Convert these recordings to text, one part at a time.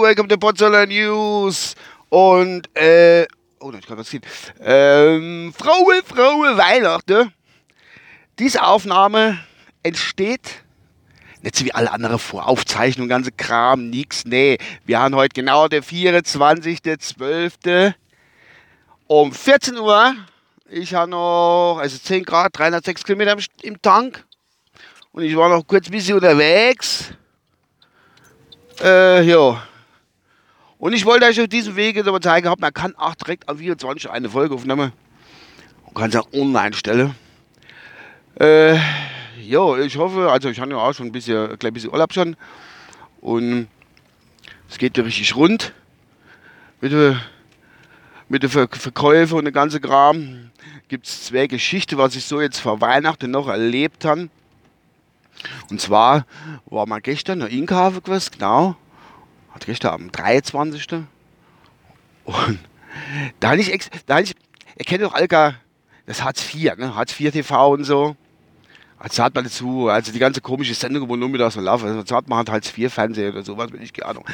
Welcome to Potsdamer News. Und, äh, oh, ich kann das sehen. Ähm, Fraue, Fraue, Weihnachten. Diese Aufnahme entsteht nicht so wie alle anderen Voraufzeichnungen, ganze Kram, nix. Nee, wir haben heute genau der 24.12. um 14 Uhr. Ich habe noch, also 10 Grad, 306 Kilometer im Tank. Und ich war noch kurz ein bisschen unterwegs. Äh, ja. Und ich wollte euch auf diesem Wege aber zeigen, man kann auch direkt am 24 eine Folge aufnehmen. Und kann es auch online stellen. Äh, ja, ich hoffe, also ich habe ja auch schon ein bisschen, ein bisschen Urlaub schon. Und es geht ja richtig rund. Mit mit der Ver Verkäufe und der ganze Kram. Gibt es zwei Geschichten, was ich so jetzt vor Weihnachten noch erlebt habe. Und zwar war mal gestern noch Inkhafen gewesen, genau. Hat gestern am 23. Und da habe ich, da ich, ihr kennt doch Alka, das Hartz IV, ne? Hartz IV TV und so. Also hat man dazu, also die ganze komische Sendung, wo nur mit so laufen, also hat man halt Hartz IV Fernseher oder sowas, bin ich keine Ahnung.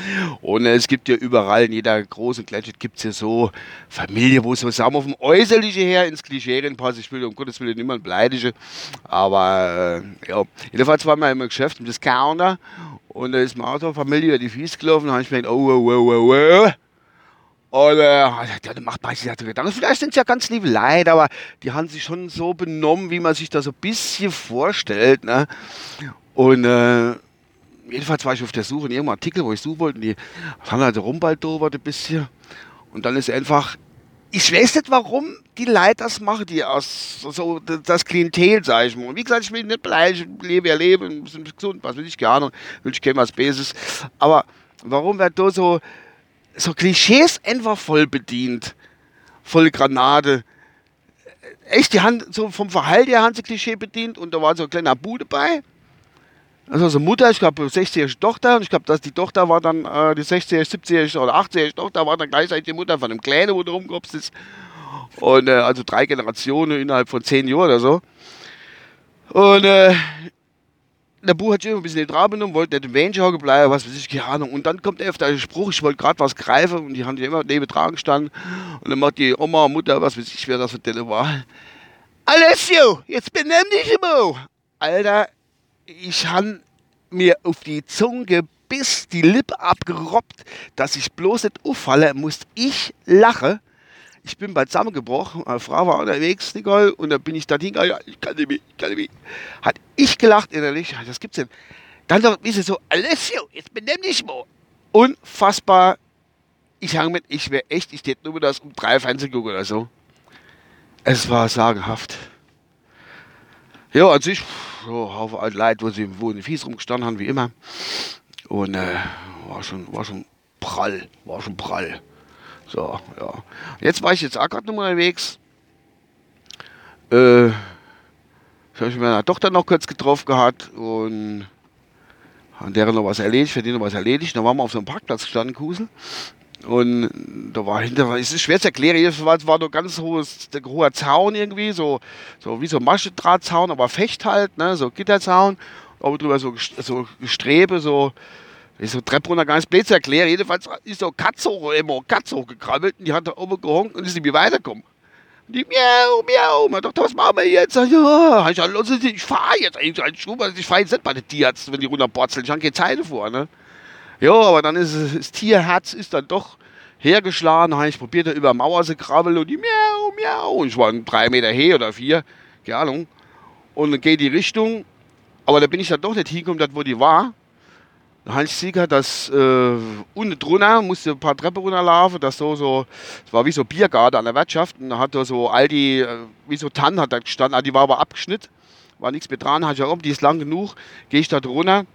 Und äh, es gibt ja überall, in jeder großen Gletscher gibt es ja so Familie, wo so sagen wir vom Äußerlichen her ins Klischee reinpasst. Ich will um Gottes Willen niemand beleidigen. Aber äh, ja, jedenfalls waren wir im Geschäft, im Discounter und da ist mir auch so Familie die Fies gelaufen, da habe ich mir gedacht, oh, oh, oh, oh, oh. Und äh, ja, macht man sich ja Gedanken. Vielleicht sind es ja ganz liebe Leute, aber die haben sich schon so benommen, wie man sich das so ein bisschen vorstellt. Ne? Und äh, jedenfalls war ich auf der Suche in irgendeinem Artikel, wo ich suchen wollte. Und die haben halt rumbaldobert ein bisschen. Und dann ist einfach, ich weiß nicht, warum die Leute das machen, die aus so das Klientel, sag ich mal. Und wie gesagt, ich will nicht ich lebe ja leben, bin gesund, was will ich gerne, will ich kennen was Besseres. Aber warum wird da so so Klischees einfach voll bedient. Voll Granate. Echt, die haben so vom Verhalten her haben sie Klischee bedient und da war so ein kleiner Bu dabei. Also so Mutter, ich glaube 60-jährige Tochter und ich glaube, dass die Tochter war dann, äh, die 60-jährige, 70-jährige oder 80-jährige Tochter war dann gleichzeitig die Mutter von einem Kleinen, wo da rumgehopst ist. Und äh, also drei Generationen innerhalb von zehn Jahren oder so. Und äh, der Buch hat sich ein bisschen dran genommen, wollte nicht im Wenschau bleiben, was weiß ich, keine Ahnung. Und dann kommt er der Spruch, ich wollte gerade was greifen und die haben die immer neben dran gestanden. Und dann macht die Oma, Mutter, was weiß ich, wer das für Delle war. Alessio, jetzt benimm dich immer. Alter, ich han mir auf die Zunge gebiss, die Lippe abgerobbt, dass ich bloß nicht auffalle, musste ich lachen ich bin bald zusammengebrochen, meine Frau war unterwegs, Nicole, und dann bin ich da hingegangen, ich kann nicht mehr, ich kann nicht mehr. Hat ich gelacht innerlich, das gibt's denn. Dann ist es so, Alessio, jetzt benimm dich mal. Unfassbar. Ich hang mit, ich wäre echt, ich hätte nur das um drei Fernsehen gucken oder so. Es war sagenhaft. Ja, an sich, so, Haufen alte Leute, wo sie, wo in Fies rumgestanden haben, wie immer. Und äh, war schon, war schon prall, war schon prall. So, ja. Jetzt war ich jetzt auch gerade noch unterwegs. Äh, ich habe mit meiner Tochter noch kurz getroffen gehabt und an deren noch was erledigt, für die noch was erledigt. Da waren wir auf so einem Parkplatz gestanden, Kusel. Und da war hinter, es ist schwer zu erklären, es war, nur ganz hohes, hoher Zaun irgendwie, so, so wie so Maschendrahtzaun, aber Fecht halt, ne, so Gitterzaun, aber drüber so, so Gestrebe, so, ich so Treppe runter, ganz blöd zu erklären. Jedenfalls ist so Katze hoch, immer Katze hochgekrabbelt und die hat da oben gehonkt und ist nicht mehr weitergekommen. Und die miau, miau. Man dachte, was machen wir jetzt? Sag, ja, ich, los, ich fahre jetzt eigentlich. Ich fahre jetzt nicht bei den Tierärzten, wenn die runterporzeln. Ich habe keine Zeit vor, ne? Ja, aber dann ist das Tierherz ist dann doch hergeschlagen. Ich probierte über Mauer zu krabbeln und die miau, miau. Und ich war drei Meter her oder vier, keine Ahnung. Und dann geht die Richtung. Aber da bin ich dann doch nicht hingekommen, wo die war. Hans Sieger, das äh, unten drunter musste ein paar Treppen runterlaufen, das so, so, das war wie so Biergarten an der Wirtschaft. Und da hat er so all die, äh, wie so Tannen hat da gestanden, ah, die war aber abgeschnitten, war nichts mehr dran, hat ich auch, die ist lang genug, gehe ich da drunter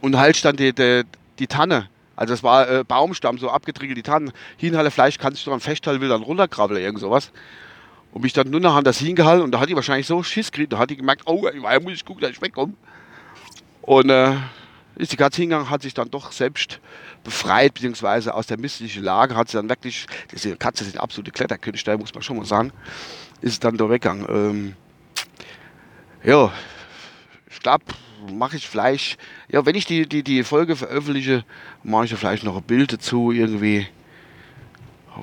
und halt stand die, die, die Tanne, also das war äh, Baumstamm, so abgetriegelt die Tannen, hinhalle Fleisch kannst du dran festhalten, will dann runterkrabbeln, irgend sowas. Und mich dann nur an das hingehalten und da hat die wahrscheinlich so Schiss gekriegt, da hat die gemerkt, oh, ich muss ich gucken, dass ich wegkomme. Und äh, ist die Katze hingegangen, hat sich dann doch selbst befreit, beziehungsweise aus der misslichen Lage, hat sie dann wirklich, diese Katze ist eine absolute Kletterkünstler, muss man schon mal sagen, ist dann da weggegangen. Ähm, ja, ich glaube, mache ich vielleicht, ja, wenn ich die, die, die Folge veröffentliche, mache ich da vielleicht noch ein Bild dazu, irgendwie,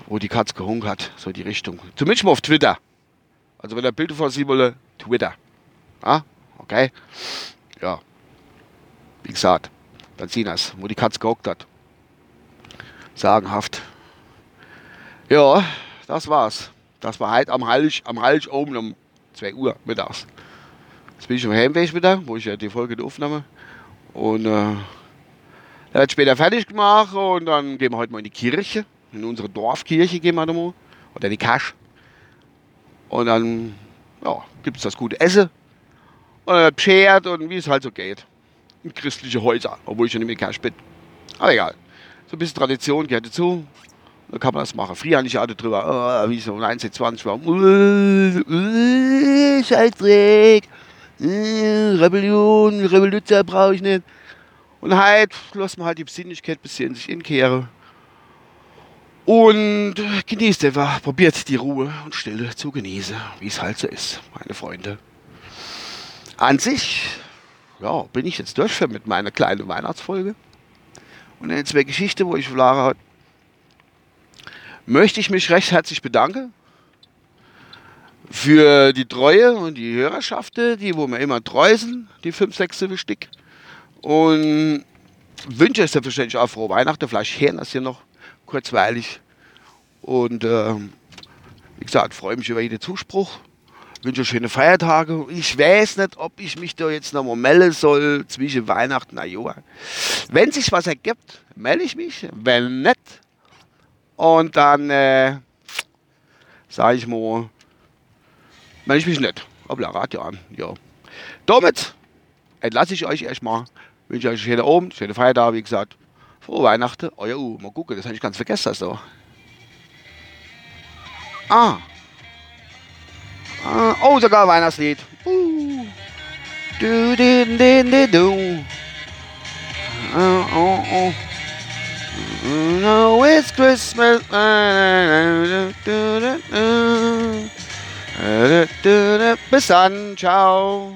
wo die Katze gehungen hat, so die Richtung. Zumindest mal auf Twitter. Also wenn ihr Bilder von sie wolle, Twitter. Ah, okay. Ja. Wie gesagt, dann sehen das, wo die Katze gehockt hat. Sagenhaft. Ja, das war's. Das war halt am Heilig, am Heilig oben um 2 Uhr mittags. Jetzt bin ich im Heimweg wieder, wo ich ja die Folge aufnahme. Und äh, er hat später fertig gemacht und dann gehen wir heute mal in die Kirche. In unsere Dorfkirche gehen wir da mal. Oder die Kasch. Und dann ja, gibt es das gute Essen. Und dann beschert und wie es halt so geht. In christliche Häuser, obwohl ich ja nicht mehr Kasch bin. Aber egal. So ein bisschen Tradition gehört dazu. Da kann man das machen. Früher hatte ich alle drüber, oh, wie so 1920 war. Uh, uh, Scheißdreck. Uh, Rebellion, Revolution brauche ich nicht. Und halt lässt man halt die Besinnlichkeit ein bisschen sich inkehren. Und genießt einfach, probiert die Ruhe und Stille zu genießen, wie es halt so ist, meine Freunde. An sich, ja, bin ich jetzt durch mit meiner kleinen Weihnachtsfolge. Und in zwei Geschichten, wo ich Lara hat, möchte ich mich recht herzlich bedanken für die Treue und die Hörerschaft, die wo mir immer treu sind, die fünf, sechs Stück. Und wünsche es selbstverständlich auch frohe Weihnachten. Vielleicht hören das hier noch kurzweilig. Und äh, wie gesagt, freue mich über jeden Zuspruch. Wünsche schöne Feiertage. Ich weiß nicht, ob ich mich da jetzt noch mal melden soll zwischen Weihnachten und Neujahr. Wenn sich was ergibt, melde ich mich. Wenn nicht, und dann äh, sage ich mal, melde ich mich nicht. Aber Radio an. Ja. Damit entlasse ich euch erstmal. Wünsche euch schöne Abend, schöne Feiertage, wie gesagt. Frohe Weihnachten, euer U. Mal gucken, das habe ich ganz vergessen. So. Ah. Oh, sogar Weihnachtslied. Uh. Du, du, du, du, du. Oh, oh, oh. No, it's Christmas. Bis dann. Ciao.